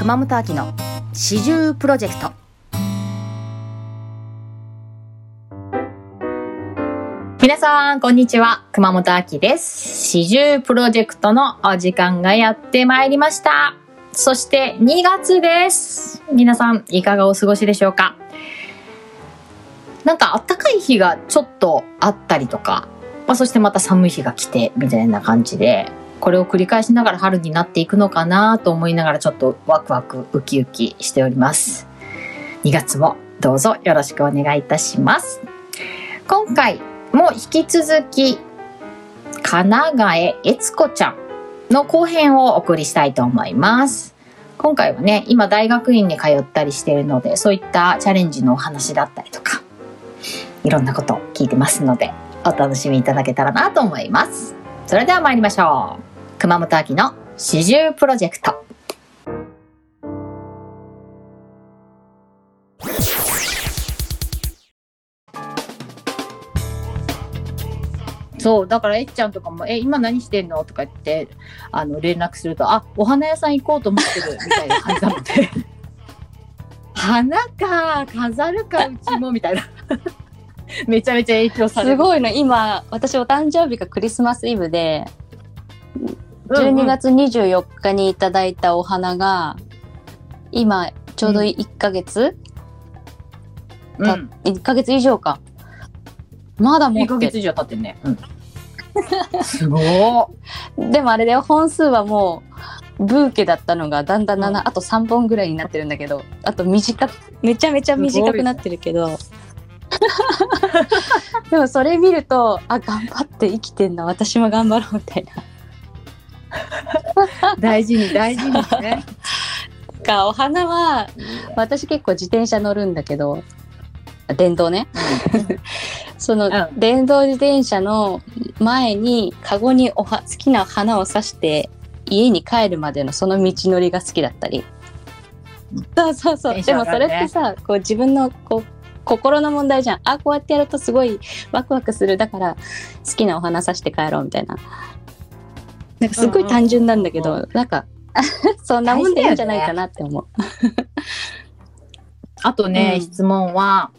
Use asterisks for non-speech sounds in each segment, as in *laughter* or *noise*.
熊本秋の四十プロジェクト。皆さんこんにちは。熊本秋です。四十プロジェクトのお時間がやってまいりました。そして2月です。皆さんいかがお過ごしでしょうか？なんか暖かい日がちょっとあったりとか、まあ、そしてまた寒い日が来てみたいな感じで。これを繰り返しながら春になっていくのかなと思いながらちょっとワクワクウキウキしております。2月もどうぞよろしくお願いいたします。今回も引き続き金ヶ江悦子ちゃんの後編をお送りしたいと思います。今回はね今大学院に通ったりしているのでそういったチャレンジのお話だったりとかいろんなことを聞いてますのでお楽しみいただけたらなと思います。それでは参りましょう。熊本秋の四十プロジェクト。そう、だからえっちゃんとかも、え、今何してんの？とか言って、あの、連絡すると、あ、お花屋さん行こうと思ってる、みたいな感じなので。*laughs* 花か、飾るか、うちも、みたいな。*laughs* めちゃめちゃ影響される。すごいね、今、私お誕生日がクリスマスイブで、12月24日にいただいたお花が、今、ちょうど1ヶ月、うん、1ヶ月以上か。まだもう1ヶ月以上経ってんね。うん、*laughs* すごでもあれで本数はもう、ブーケだったのがだんだん7、うん、あと3本ぐらいになってるんだけど、あと短く、めちゃめちゃ短くなってるけど、*laughs* でもそれ見ると、あ、頑張って生きてんだ、私も頑張ろうみたいな。*laughs* 大事に大事にね。かお花は私結構自転車乗るんだけど電動ね、その、電動自転車の前にカゴにおは好きな花を刺して家に帰るまでのその道のりが好きだったり、そうそうそう、ね、でもそれってさこう自分のこう心の問題じゃん。あこうやってやるとすごいワクワクする。だから好きなお花刺して帰ろうみたいななんかすごい単純なんだけど、うんうん、なんか *laughs* そんなもんでいいんじゃないかなって思う。*laughs* あとね、うん、質問は、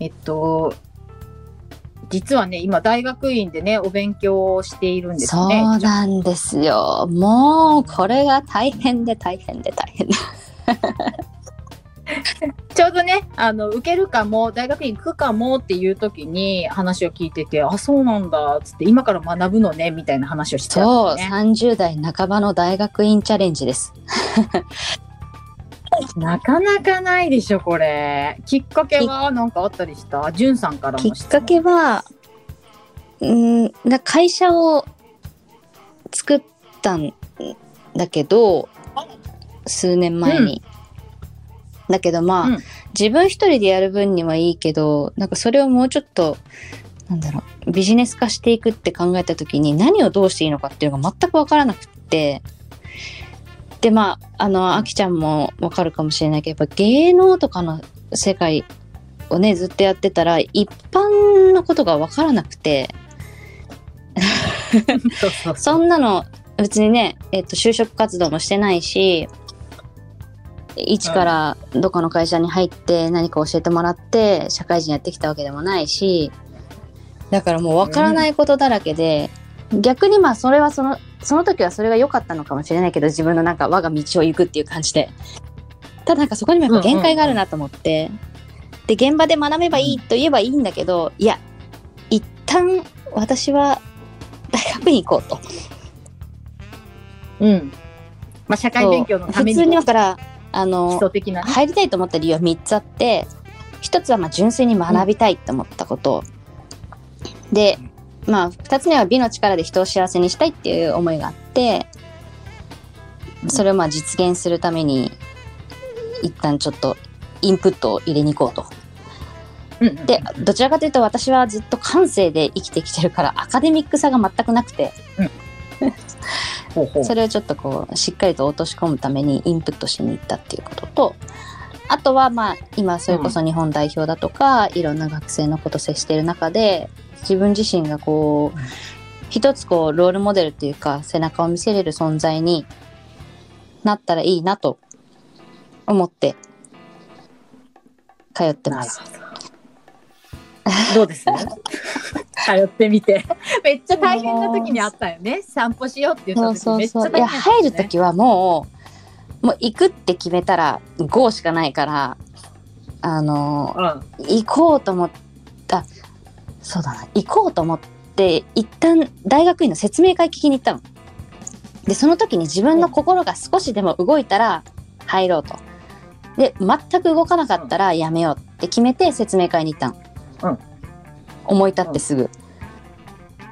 えっと、実はね、今大学院でね、お勉強をしているんですね。そうなんですよ。もう、これが大変で大変で大変で。*laughs* ちょうどね、あの、受けるかも、大学に行くかもっていう時に話を聞いてて、あ、そうなんだ、つって、今から学ぶのね、みたいな話をしてた、ね、そう、30代半ばの大学院チャレンジです。*laughs* なかなかないでしょ、これ。きっかけは何かあったりした？じゅんさんからきっかけは、うん会社を作ったんだけど、数年前に。うんだけどまあ、うん、自分一人でやる分にはいいけどなんかそれをもうちょっとなんだろうビジネス化していくって考えた時に何をどうしていいのかっていうのが全く分からなくってでまああのあきちゃんも分かるかもしれないけどやっぱ芸能とかの世界をねずっとやってたら一般のことが分からなくて *laughs* そんなの別にね、えっと、就職活動もしてないし一からどこの会社に入って何か教えてもらって社会人やってきたわけでもないしだからもう分からないことだらけで、うん、逆にまあそれはそのその時はそれが良かったのかもしれないけど自分のなんか我が道を行くっていう感じで。ただなんかそこにもやっぱ限界があるなと思って、で現場で学べばいいと言えばいいんだけどいや一旦私は大学に行こうと。うん。まあ、社会勉強のために普通にだからあの、ね、入りたいと思った理由は3つあって1つはまあ純粋に学びたいと思ったこと、うん、でまあ2つ目は美の力で人を幸せにしたいっていう思いがあってそれをまあ実現するために一旦ちょっとインプットを入れに行こうと。でどちらかというと私はずっと感性で生きてきてるからアカデミックさが全くなくて、それをちょっとこうしっかりと落とし込むためにインプットしに行ったっていうこととあとはまあ今それこそ日本代表だとか、うん、いろんな学生のこと接している中で自分自身がこう、一つこうロールモデルっていうか背中を見せれる存在になったらいいなと思って通ってます。どうです？通ってみて。めっちゃ大変な時にあったよね。散歩しようって言った時めっちゃ大変だったよね入るときはもう、もう行くって決めたら GO しかないから、あの、行こうと思った、そうだな、行こうと思って、一旦大学院の説明会聞きに行ったの。で、その時に自分の心が少しでも動いたら入ろうと。で、全く動かなかったらやめようって決めて説明会に行ったの。うん思い立ってすぐ。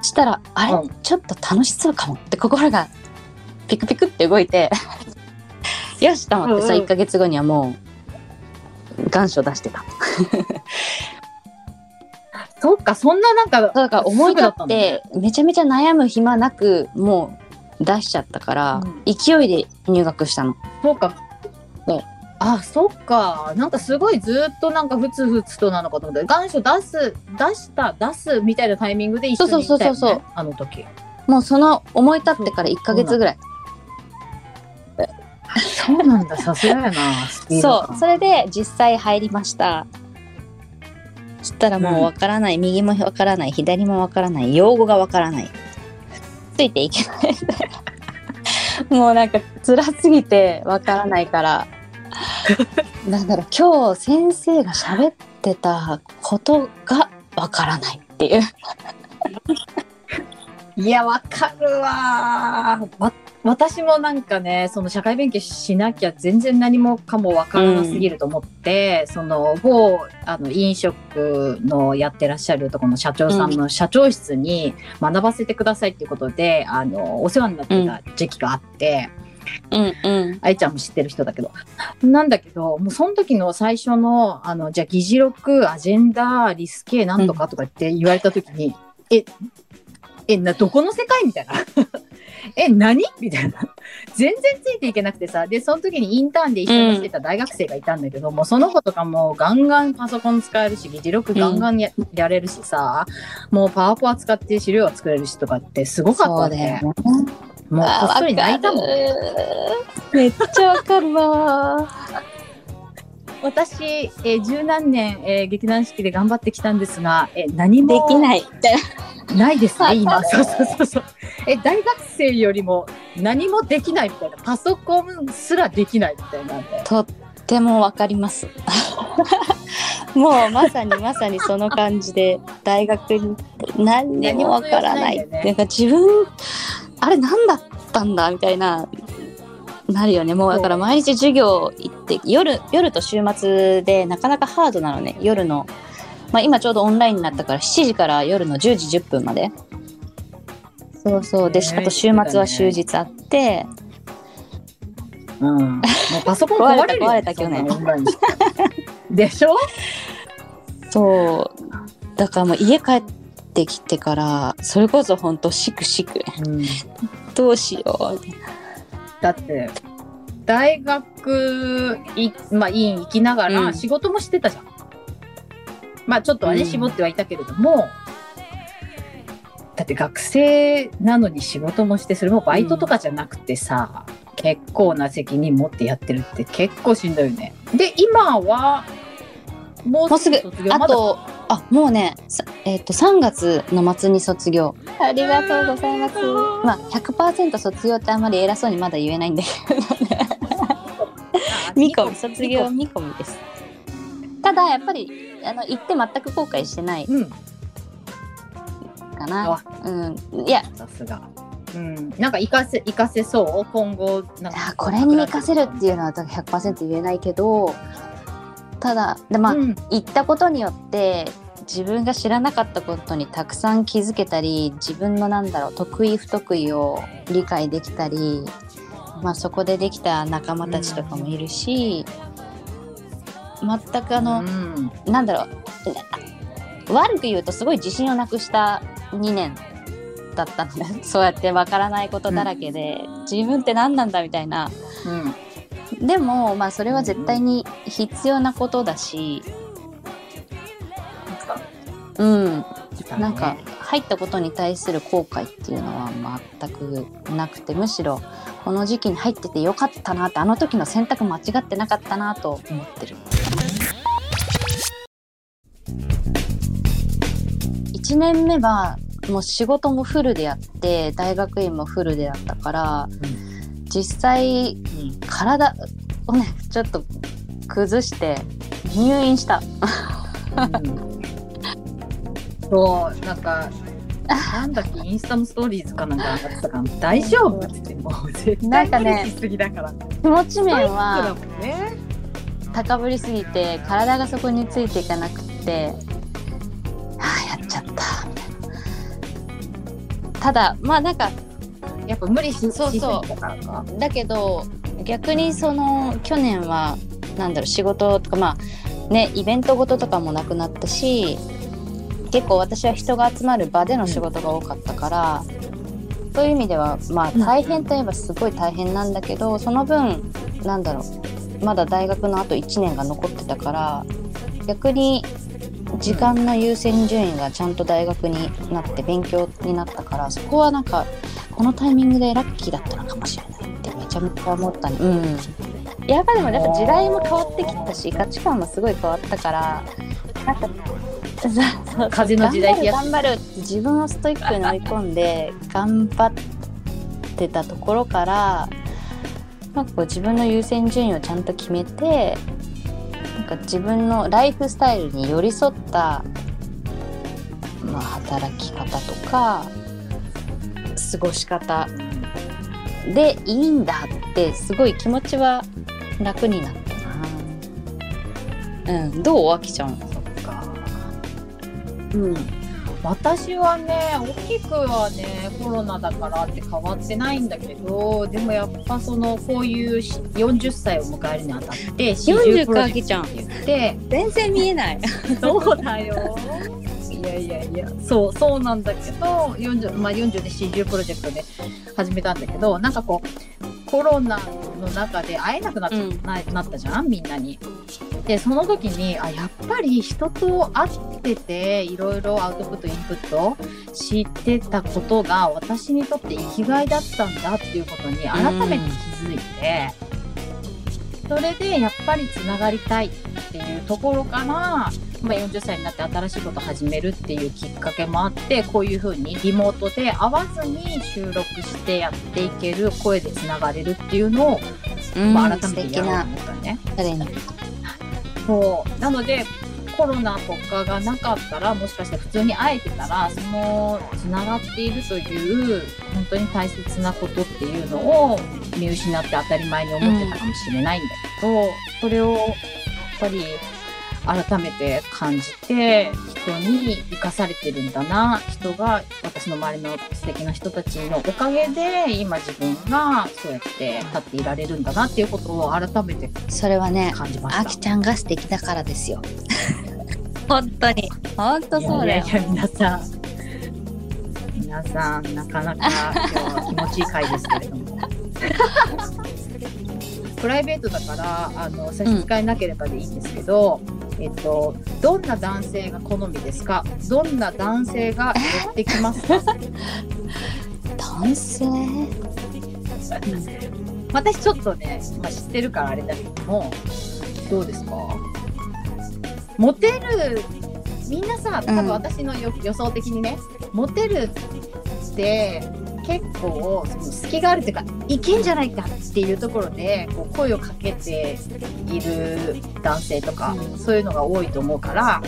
したら、あれ、うんちょっと楽しそうかもって心がピクピクって動いて、*laughs* よしと思ってさ、うんうん1ヶ月後にはもう、願書出してた。そっか、そんななんか、だから思い立って、めちゃめちゃ悩む暇なく、もう出しちゃったから、うん勢いで入学したの。そうかそう。あ、そっか。なんかすごいずっとなんかふつふつとなのかと思って、願書出す、出した、出すみたいなタイミングで一緒に行ったよ、ね、そうそうそうそうあの時。もうその思い立ってから1ヶ月ぐらい。そうなんだ、さすがやな。そう。それで実際入りました。そしたらもうわからない、右もわからない、左もわからない、用語がわからない。ついていけない。*laughs* もうなんか辛すぎてわからないから。*laughs* なんだろう、今日先生が喋ってたことがわからないっていう。*laughs* いや、わかるわわ。私もなんかね、その社会勉強しなきゃ全然何もかもわからなすぎると思って、その某あの飲食のやってらっしゃるところの社長さんの社長室に学ばせてくださいっていうことで、あの、お世話になってた時期があって、うんうん。愛ちゃんも知ってる人だけど。なんだけど、もうその時の最初の、あの、じゃあ議事録、アジェンダ、リスケなんとかとかって言われた時に、え、え、な、どこの世界みたいな。*laughs* え、何みたいな。全然ついていけなくてさ。で、その時にインターンで一緒にしてた大学生がいたんだけど、もうその子とかもガンガンパソコン使えるし、議事録ガンガンや,、やれるしさ、もうパワポは使って資料は作れるしとかってすごかったわけ。そうね。もうこっそり泣いたもん。めっちゃわかるわ。*laughs* 私、えー十何年、えー劇団四季で頑張ってきたんですが、えー何もできない。ないですね、*laughs* 今。そうそうそうそう。え、大学生よりも何もできないみたいな。パソコンすらできないみたいなんで。とってもわかります。もうまさにまさにその感じで大学に何にもわからない。ねなんか自分あれ何だったんだみたいななるよね。もうだから毎日授業行って夜夜と週末でなかなかハードなのね。夜のまあ今ちょうどオンラインになったから7時から夜の10時10分まで。そうそうで、ねあと週末は終日あって、うん。もうパソコン壊れ *laughs* 壊れた壊れた去年でしょ？そうだからもう家帰ってきてからそれこそ本当シクシクうん。どうしようだって、大学い、まあ、院行きながうんら仕事もしてたじゃん。まあ、ちょっとはね、うん絞ってはいたけれども、だって学生なのに仕事もして、それもバイトとかじゃなくてさ、結構な責任持ってやってるって結構しんどいよね。で、今は、ももうすぐ。あとあもうねさえっ、と3月の末に卒業。ありがとうございます。まあ100%卒業ってあんまり偉そうにまだ言えないんで見込み卒業見込みです。ただやっぱりあの行って全く後悔してない。うん。かな。うん。いや。さすが。うん。なんか活かせ、活かせそう？今後、なんか。あこれに活かせるっていうのは100%言えないけどただでまあ、うん。行ったことによって自分が知らなかったことにたくさん気づけたり自分のなんだろう得意不得意を理解できたり、まあ、そこでできた仲間たちとかもいるし、全くあの、うん。なんだろう悪く言うとすごい自信をなくした2年だったのね。*laughs* そうやってわからないことだらけで、自分って何なんだみたいなうん。でもまあそれは絶対に必要なことだし、うん、なんか入ったことに対する後悔っていうのは全くなくてむしろこの時期に入っててよかったなってあの時の選択間違ってなかったなと思ってる。1年目はもう仕事もフルでやって大学院もフルでやったから実際体をねちょっと崩して入院した。そうなんかなんだっけインスタのストーリーズかなんか上がってたから大丈夫って言ってもう絶対無理しすぎだから。気持ち面は高ぶりすぎて体がそこについていかなくってああやっちゃったみたいな。ただまあなんかやっぱ無理しそうそう。だけど逆にその去年はなんだろう仕事とかまあねイベントごととかもなくなったし結構私は人が集まる場での仕事が多かったから、そういう意味ではまあうん。大変といえばすごい大変なんだけどその分なんだろうまだ大学のあと1年が残ってたから逆に時間の優先順位がちゃんと大学になって勉強になったからそこはなんかこのタイミングでラッキーだったのかもしれないってめちゃめちゃ思ったね。うんやっぱでもやっぱ時代も変わってきたし価値観もすごい変わったからなんか風の時代頑張る頑張る自分をストイックに追い込んで頑張ってたところからなんかこう自分の優先順位をちゃんと決めてなんか自分のライフスタイルに寄り添った、まあ、働き方とか過ごし方でいいんだってすごい気持ちは楽になったな。うん、どう？あきちゃん。そっかうん私はね大きくはねコロナだからって変わってないんだけどでもやっぱそのこういうし40歳を迎えるにあたって40か40あきちゃんって言って全然見えない。*laughs* そうだよ。いやいやいや、そう、そうなんだけど、40、まあ40で CG プロジェクトで始めたんだけど、なんかこう、コロナの中で会えなくなっ,、うん。ななったじゃん？みんなに。で、その時に、あ、やっぱり人と会ってて、いろいろアウトプット、インプット知ってたことが、私にとって生きがいだったんだっていうことに改めて気づいて、それでやっぱりつながりたいっていうところから、まあ、40歳になって新しいことを始めるっていうきっかけもあってこういうふうにリモートで会わずに収録してやっていける声でつながれるっていうのを、まあ、改めてやろうと思ったね。そうなのでコロナとかがなかったらもしかして普通に会えてたらそのつながっているという本当に大切なことっていうのを見失って当たり前に思ってたかもしれないんだけど、それをやっぱり改めて感じて人に生かされてるんだな人が私の周りの素敵な人たちのおかげで今自分がそうやって立っていられるんだなっていうことを改めてそれはね、感じました。あきちゃんが素敵だからですよ。*laughs* 本当に。本当そうだよい。やいや皆さん皆さんなかなか今日は気持ちいい回ですけれども *laughs* プライベートだからあの差し支えなければでいいんですけど、えっとどんな男性が好みですか？どんな男性が寄ってきますか？男性？私ちょっとね、まあ、知ってるからあれだけどもどうですか？モテるみんなさ多分私のよ、予想的にねモテるって結構その隙があるっていうかいけんじゃないかっていうところでこう声をかけている男性とか、うんそういうのが多いと思うから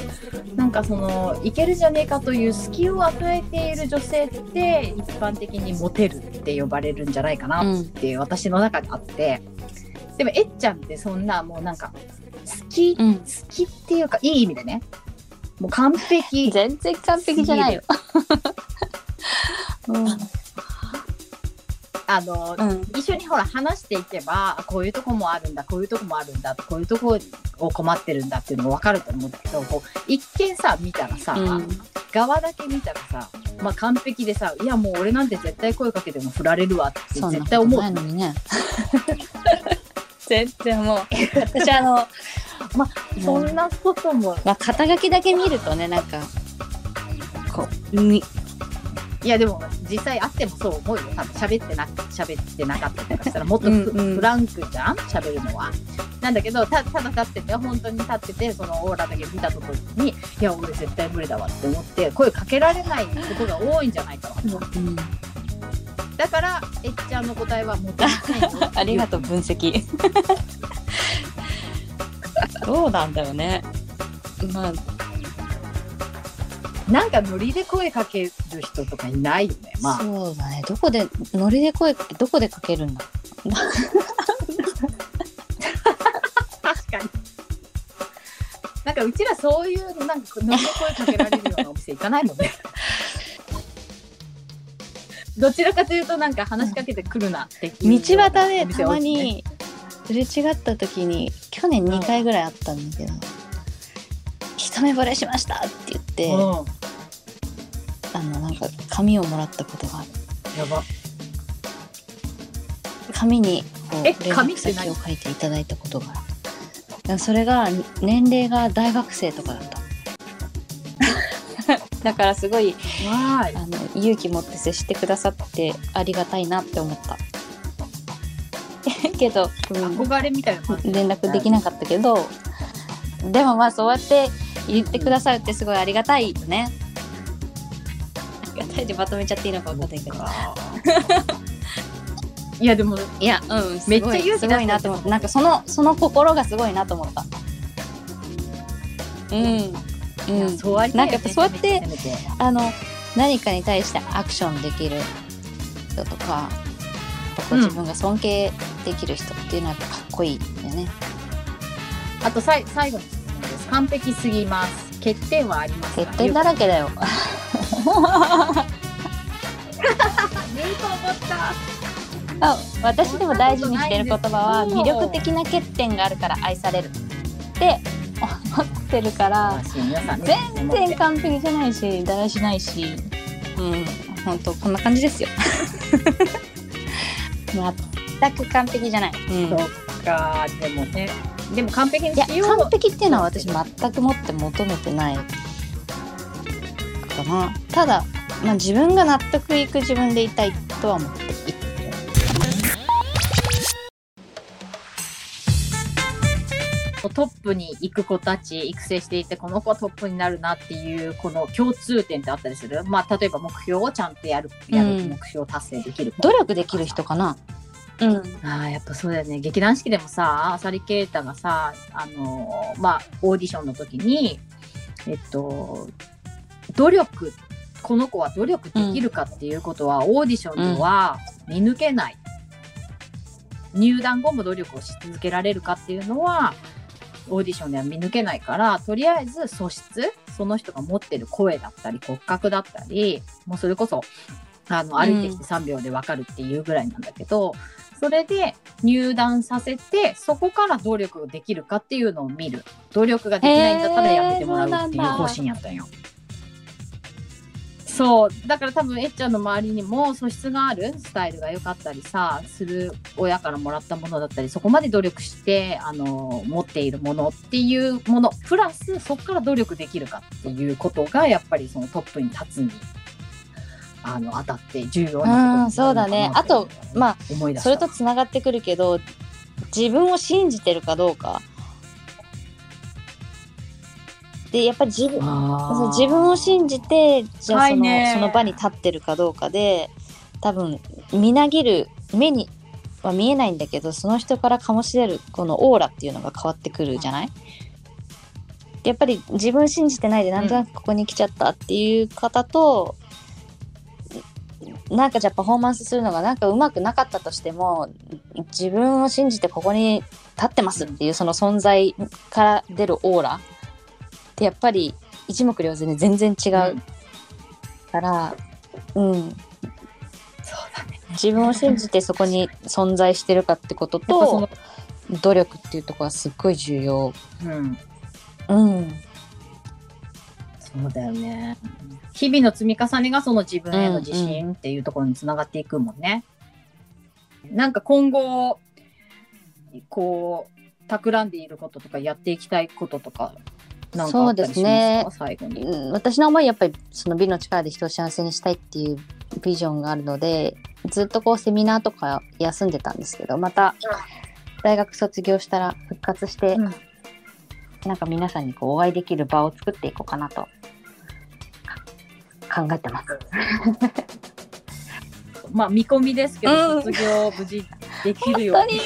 なんかそのいけるじゃねえかという隙を与えている女性って一般的にモテるって呼ばれるんじゃないかなっていう私の中であってでもえっちゃんってそんなもうなんか好きうん。好きっていうかいい意味でねもう完璧 *laughs* 全然完璧じゃないよ。*laughs* うん。あの、うん。一緒にほら話していけばあこういうとこもあるんだこういうとこもあるんだこういうとこを困ってるんだっていうのも分かると思うんだけどこう一見さ見たらさ、うん。側だけ見たらさ、まあ、完璧でさいやもう俺なんて絶対声かけても振られるわって絶対思う。のにね。*laughs* 全然もう、私あの、*laughs* そんなことも。まあ、肩書きだけ見るとね、なんか、こう、み、いやでも実際会ってもそう思うよ。多分喋ってな喋ってなかったりとかしたらもっとフうんうん。フランクじゃん？喋るのは。なんだけどたただ立ってて本当に立っててそのオーラだけ見たところにいや俺絶対無理だわって思って声かけられないことが多いんじゃないかなうん。だからえっちゃんの答えはもともとないよ。*laughs* ありがとう分析。*laughs* どうなんだよね。まあなんかノリで声かける人とかいないよね。まあ。そうだね。どこでノリで声ってどこでかけるんだ？確かに。なんかうちらそういうなんかノリで声かけられるようなお店行かないもんね。*laughs* どちらかというとなんか話しかけてくるなっていう道端でたまにすれ違った時に去年2回ぐらいあったんだけど、一目惚れしましたって言って、うん、あのなんか紙をもらったことがある。やば。紙にこうえ連絡紙って何？先を書いていただいたことが。あるそれが年齢が大学生とかだった。*laughs* だからすごいわあの勇気持って接してくださってありがたいなって思った。*laughs* けど、うん。憧れみたいな感じ。連絡できなかったけどでもまあそうやって言ってくださるってすごいありがたいよねありがたいでまとめちゃっていいのか分かんないけどいやでもいやうんめっちゃ勇気すごいなと思ってなんかそのその心がすごいなと思ったうんうんそうありなんかやっぱそうやってあの何かに対してアクションできる人とかこううん自分が尊敬できる人っていうのはかっこいいよね。あとさい最後の質問です。完璧すぎます。欠点はありますか？欠点だらけだよ。あ私でも大事にしてる言葉は魅力的な欠点があるから愛される。って思ってるから全然完璧じゃないしだらしないしうん本当こんな感じですよ。*laughs* 全く完璧じゃない、うん。そっかでもね。でも完璧にしよう。完璧っていうのは私全くもって求めてない。かなただ、まあ、自分が納得いく自分でいたいとは思っている。トップに行く子たち育成していてこの子はトップになるなっていうこの共通点ってあったりする？まあ例えば目標をちゃんとやるやるうん目標を達成できる子。努力できる人かな？うん。ああやっぱそうだよね。劇団四季でもさ浅利啓太がさあのーまあオーディションの時にえっと努力この子は努力できるかっていうことは、オーディションでは見抜けない、入団後も努力をし続けられるかっていうのはオーディションでは見抜けないからとりあえず素質その人が持ってる声だったり骨格だったりもうそれこそあの歩いてきて3秒で分かるっていうぐらいなんだけど、それで入団させてそこから努力できるかっていうのを見る。努力ができないんだったらやめてもらうっていう方針やったんよ。そうだから多分えっちゃんの周りにも素質があるスタイルが良かったりさする親からもらったものだったりそこまで努力してあの持っているものっていうものプラスそこから努力できるかっていうことがやっぱりそのトップに立つにあの当た。って重要なことになるのかなうんそうだねあとまあそれとつながってくるけど自分を信じてるかどうかでやっぱり自分自分を信じてじゃあその,、深いね。その場に立ってるかどうかで多分みなぎる目には見えないんだけどその人から醸し出るこのオーラっていうのが変わってくるじゃない？でやっぱり自分信じてないでなんとなくここに来ちゃったっていう方と、なんかじゃあパフォーマンスするのがなんかうまくなかったとしても自分を信じてここに立ってますっていうその存在から出るオーラってやっぱり一目瞭然で全然違うから、うん、そうだね自分を信じてそこに存在してるかってことと努力っていうところはすっごい重要。うんうん、そうだよね。日々の積み重ねがその自分への自信っていうところにつながっていくもんね。なんか今後、こう、企んでいることとかやっていきたいこととか、なんかあったりしますか？そうですね最後に。うん私の思いやっぱりその美の力で人を幸せにしたいっていうビジョンがあるのでずっとこうセミナーとか休んでたんですけどまた大学卒業したら復活して、うんなんか皆さんにこうお会いできる場を作っていこうかなと考えてます。*laughs* まあ見込みですけど、うん卒業無事できるように。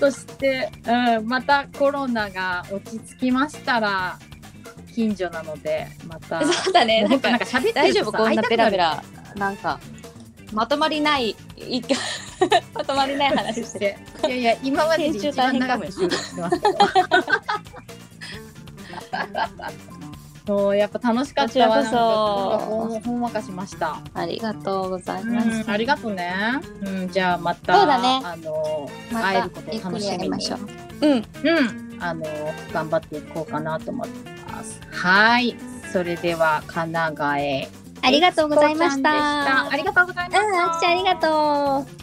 そして、うん、またコロナが落ち着きましたら近所なのでまた。そうだねもう本当なんか喋って大丈夫？こんなペラペラなんかまとまりないい *laughs* まとまりない話していやいや今までで一番長く収録してますけど。*laughs* そうやっぱ楽しかったわそなんかほんわかしました。ありがとうございうんます。ありがとうね。うん、じゃあまた、そうだねあの、また会えることを楽しみに。うん。うん、あの、頑張っていこうかなと思ってます。はい。それでは、神奈川へ。ありがとうございました。ありがとうございました。うん、あきちゃんありがとう。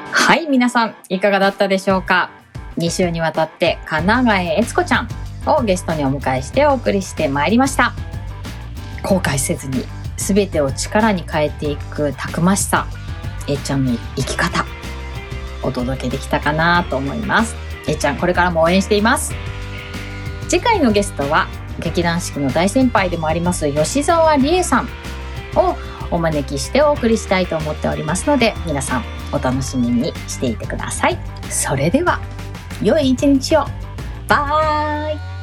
はい、皆さん、いかがだったでしょうか？?2 週にわたって、神奈川へえつこちゃんをゲストにお迎えしてお送りしてまいりました。後悔せずに、すべてを力に変えていくたくましさ、えっちゃんの生き方、お届けできたかなと思います。えっちゃん、これからも応援しています。次回のゲストは、劇団四季の大先輩でもあります、吉沢理恵さんをお招きしてお送りしたいと思っておりますので、皆さんお楽しみにしていてください。それでは、良い一日を。バイ